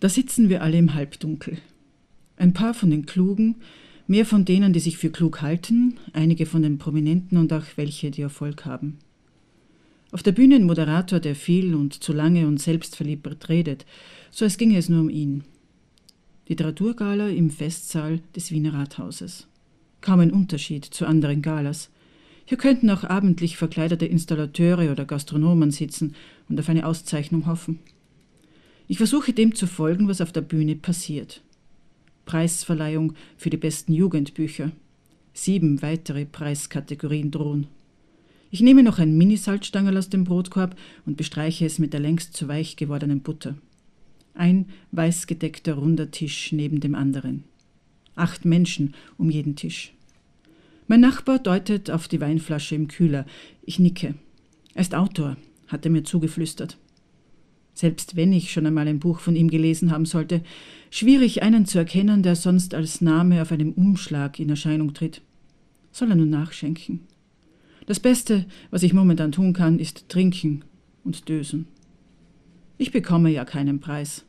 Da sitzen wir alle im Halbdunkel. Ein paar von den Klugen, mehr von denen, die sich für klug halten, einige von den Prominenten und auch welche, die Erfolg haben. Auf der Bühne ein Moderator, der viel und zu lange und selbstverliebt redet, so als ginge es nur um ihn. Literaturgala im Festsaal des Wiener Rathauses. Kaum ein Unterschied zu anderen Galas. Hier könnten auch abendlich verkleidete Installateure oder Gastronomen sitzen und auf eine Auszeichnung hoffen. Ich versuche dem zu folgen, was auf der Bühne passiert. Preisverleihung für die besten Jugendbücher. Sieben weitere Preiskategorien drohen. Ich nehme noch ein Mini-Salzstangerl aus dem Brotkorb und bestreiche es mit der längst zu weich gewordenen Butter. Ein weißgedeckter runder Tisch neben dem anderen. Acht Menschen um jeden Tisch. Mein Nachbar deutet auf die Weinflasche im Kühler. Ich nicke. Er ist Autor, hat er mir zugeflüstert selbst wenn ich schon einmal ein Buch von ihm gelesen haben sollte, schwierig einen zu erkennen, der sonst als Name auf einem Umschlag in Erscheinung tritt. Soll er nun nachschenken? Das Beste, was ich momentan tun kann, ist trinken und dösen. Ich bekomme ja keinen Preis.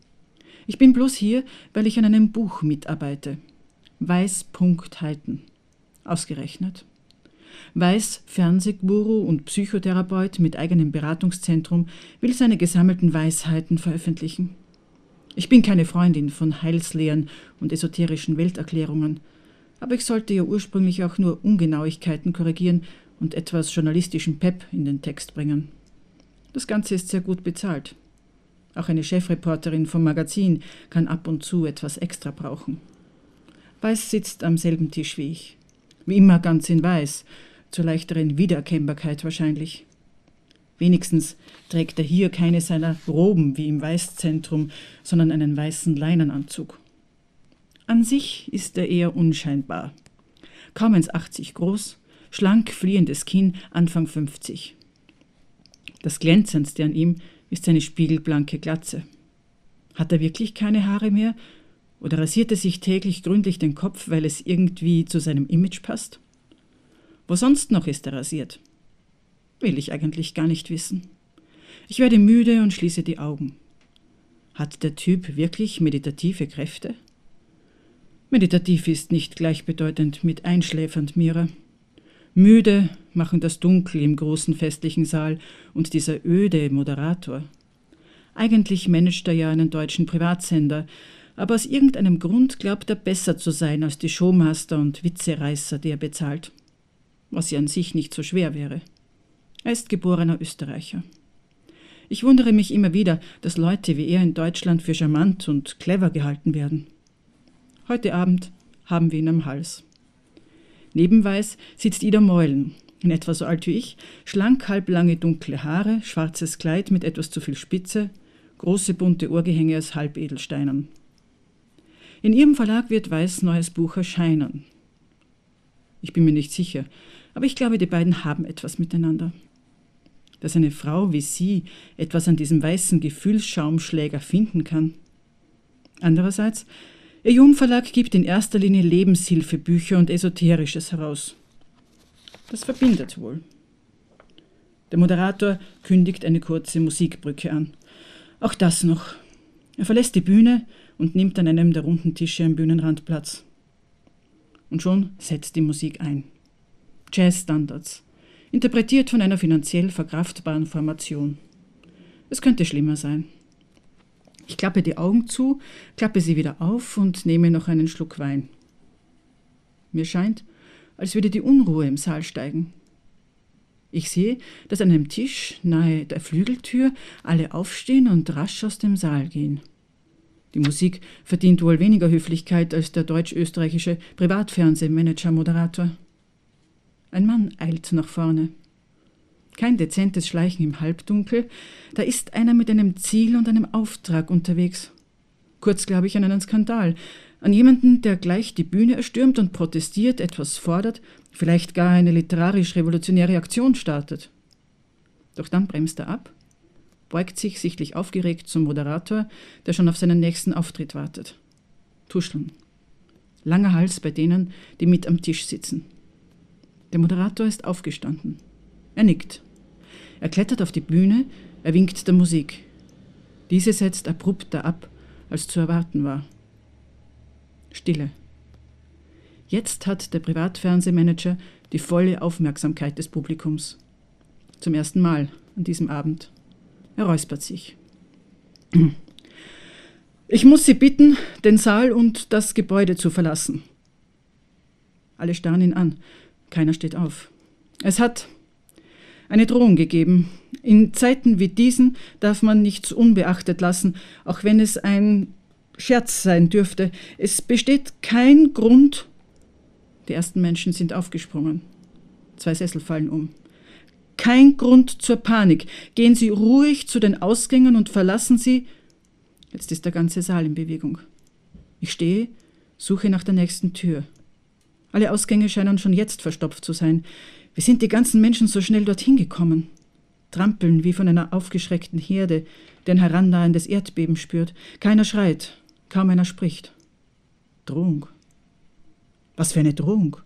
Ich bin bloß hier, weil ich an einem Buch mitarbeite. Weißpunktheiten. Ausgerechnet. Weiß, Fernsehguru und Psychotherapeut mit eigenem Beratungszentrum, will seine gesammelten Weisheiten veröffentlichen. Ich bin keine Freundin von Heilslehren und esoterischen Welterklärungen, aber ich sollte ja ursprünglich auch nur Ungenauigkeiten korrigieren und etwas journalistischen Pep in den Text bringen. Das Ganze ist sehr gut bezahlt. Auch eine Chefreporterin vom Magazin kann ab und zu etwas extra brauchen. Weiß sitzt am selben Tisch wie ich. Wie immer ganz in Weiß, zur leichteren Wiedererkennbarkeit wahrscheinlich. Wenigstens trägt er hier keine seiner Roben wie im Weißzentrum, sondern einen weißen Leinenanzug. An sich ist er eher unscheinbar. Kaum 1,80 groß, schlank fliehendes Kinn, Anfang 50. Das Glänzendste an ihm ist seine spiegelblanke Glatze. Hat er wirklich keine Haare mehr oder rasiert er sich täglich gründlich den Kopf, weil es irgendwie zu seinem Image passt? Wo sonst noch ist er rasiert? Will ich eigentlich gar nicht wissen. Ich werde müde und schließe die Augen. Hat der Typ wirklich meditative Kräfte? Meditativ ist nicht gleichbedeutend mit einschläfernd, Mira. Müde machen das Dunkel im großen festlichen Saal und dieser öde Moderator. Eigentlich managt er ja einen deutschen Privatsender, aber aus irgendeinem Grund glaubt er besser zu sein als die Showmaster und Witzereißer, die er bezahlt was ja an sich nicht so schwer wäre. Er ist geborener Österreicher. Ich wundere mich immer wieder, dass Leute wie er in Deutschland für charmant und clever gehalten werden. Heute Abend haben wir ihn am Hals. Nebenweiß sitzt Ida Meulen, in etwa so alt wie ich, schlank halblange dunkle Haare, schwarzes Kleid mit etwas zu viel Spitze, große bunte Ohrgehänge aus Halbedelsteinen. In ihrem Verlag wird Weiß neues Buch erscheinen. Ich bin mir nicht sicher, aber ich glaube, die beiden haben etwas miteinander. Dass eine Frau wie sie etwas an diesem weißen Gefühlsschaumschläger finden kann. Andererseits, ihr Jungverlag gibt in erster Linie Lebenshilfebücher und Esoterisches heraus. Das verbindet wohl. Der Moderator kündigt eine kurze Musikbrücke an. Auch das noch. Er verlässt die Bühne und nimmt an einem der runden Tische am Bühnenrand Platz. Und schon setzt die Musik ein. Jazzstandards, interpretiert von einer finanziell verkraftbaren Formation. Es könnte schlimmer sein. Ich klappe die Augen zu, klappe sie wieder auf und nehme noch einen Schluck Wein. Mir scheint, als würde die Unruhe im Saal steigen. Ich sehe, dass an einem Tisch nahe der Flügeltür alle aufstehen und rasch aus dem Saal gehen. Die Musik verdient wohl weniger Höflichkeit als der deutsch-österreichische Privatfernsehmanager-Moderator. Ein Mann eilt nach vorne. Kein dezentes Schleichen im Halbdunkel, da ist einer mit einem Ziel und einem Auftrag unterwegs. Kurz glaube ich an einen Skandal, an jemanden, der gleich die Bühne erstürmt und protestiert, etwas fordert, vielleicht gar eine literarisch-revolutionäre Aktion startet. Doch dann bremst er ab, beugt sich sichtlich aufgeregt zum Moderator, der schon auf seinen nächsten Auftritt wartet. Tuscheln. Langer Hals bei denen, die mit am Tisch sitzen. Der Moderator ist aufgestanden. Er nickt. Er klettert auf die Bühne, er winkt der Musik. Diese setzt abrupter ab, als zu erwarten war. Stille. Jetzt hat der Privatfernsehmanager die volle Aufmerksamkeit des Publikums. Zum ersten Mal an diesem Abend. Er räuspert sich. Ich muss Sie bitten, den Saal und das Gebäude zu verlassen. Alle starren ihn an. Keiner steht auf. Es hat eine Drohung gegeben. In Zeiten wie diesen darf man nichts unbeachtet lassen, auch wenn es ein Scherz sein dürfte. Es besteht kein Grund. Die ersten Menschen sind aufgesprungen. Zwei Sessel fallen um. Kein Grund zur Panik. Gehen Sie ruhig zu den Ausgängen und verlassen Sie. Jetzt ist der ganze Saal in Bewegung. Ich stehe, suche nach der nächsten Tür. Alle Ausgänge scheinen schon jetzt verstopft zu sein. Wie sind die ganzen Menschen so schnell dorthin gekommen? Trampeln wie von einer aufgeschreckten Herde, der ein herannahendes Erdbeben spürt. Keiner schreit, kaum einer spricht. Drohung. Was für eine Drohung?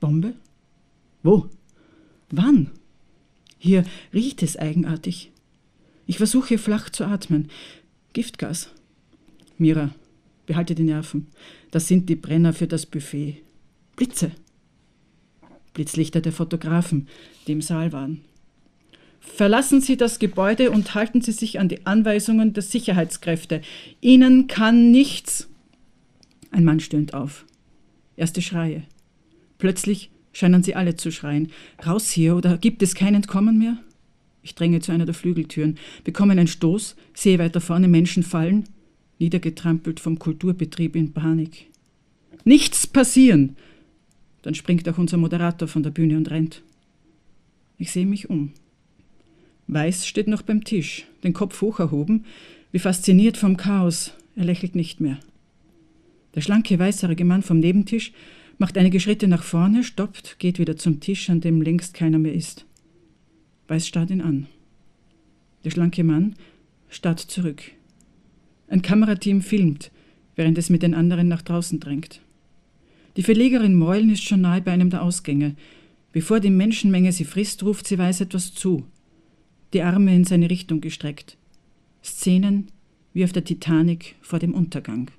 Bombe? Wo? Wann? Hier riecht es eigenartig. Ich versuche flach zu atmen. Giftgas. Mira, behalte die Nerven. Das sind die Brenner für das Buffet. Blitze. Blitzlichter der Fotografen, die im Saal waren. Verlassen Sie das Gebäude und halten Sie sich an die Anweisungen der Sicherheitskräfte. Ihnen kann nichts. Ein Mann stöhnt auf. Erste Schreie. Plötzlich scheinen sie alle zu schreien. Raus hier, oder gibt es kein Entkommen mehr? Ich dränge zu einer der Flügeltüren, bekomme einen Stoß, sehe weiter vorne Menschen fallen, niedergetrampelt vom Kulturbetrieb in Panik. Nichts passieren! Dann springt auch unser Moderator von der Bühne und rennt. Ich sehe mich um. Weiß steht noch beim Tisch, den Kopf hoch erhoben, wie fasziniert vom Chaos. Er lächelt nicht mehr. Der schlanke, weißhaarige Mann vom Nebentisch macht einige Schritte nach vorne, stoppt, geht wieder zum Tisch, an dem längst keiner mehr ist. Weiß starrt ihn an. Der schlanke Mann starrt zurück. Ein Kamerateam filmt, während es mit den anderen nach draußen drängt. Die Verlegerin Meulen ist schon nahe bei einem der Ausgänge. Bevor die Menschenmenge sie frisst, ruft sie Weiß etwas zu. Die Arme in seine Richtung gestreckt. Szenen wie auf der Titanic vor dem Untergang.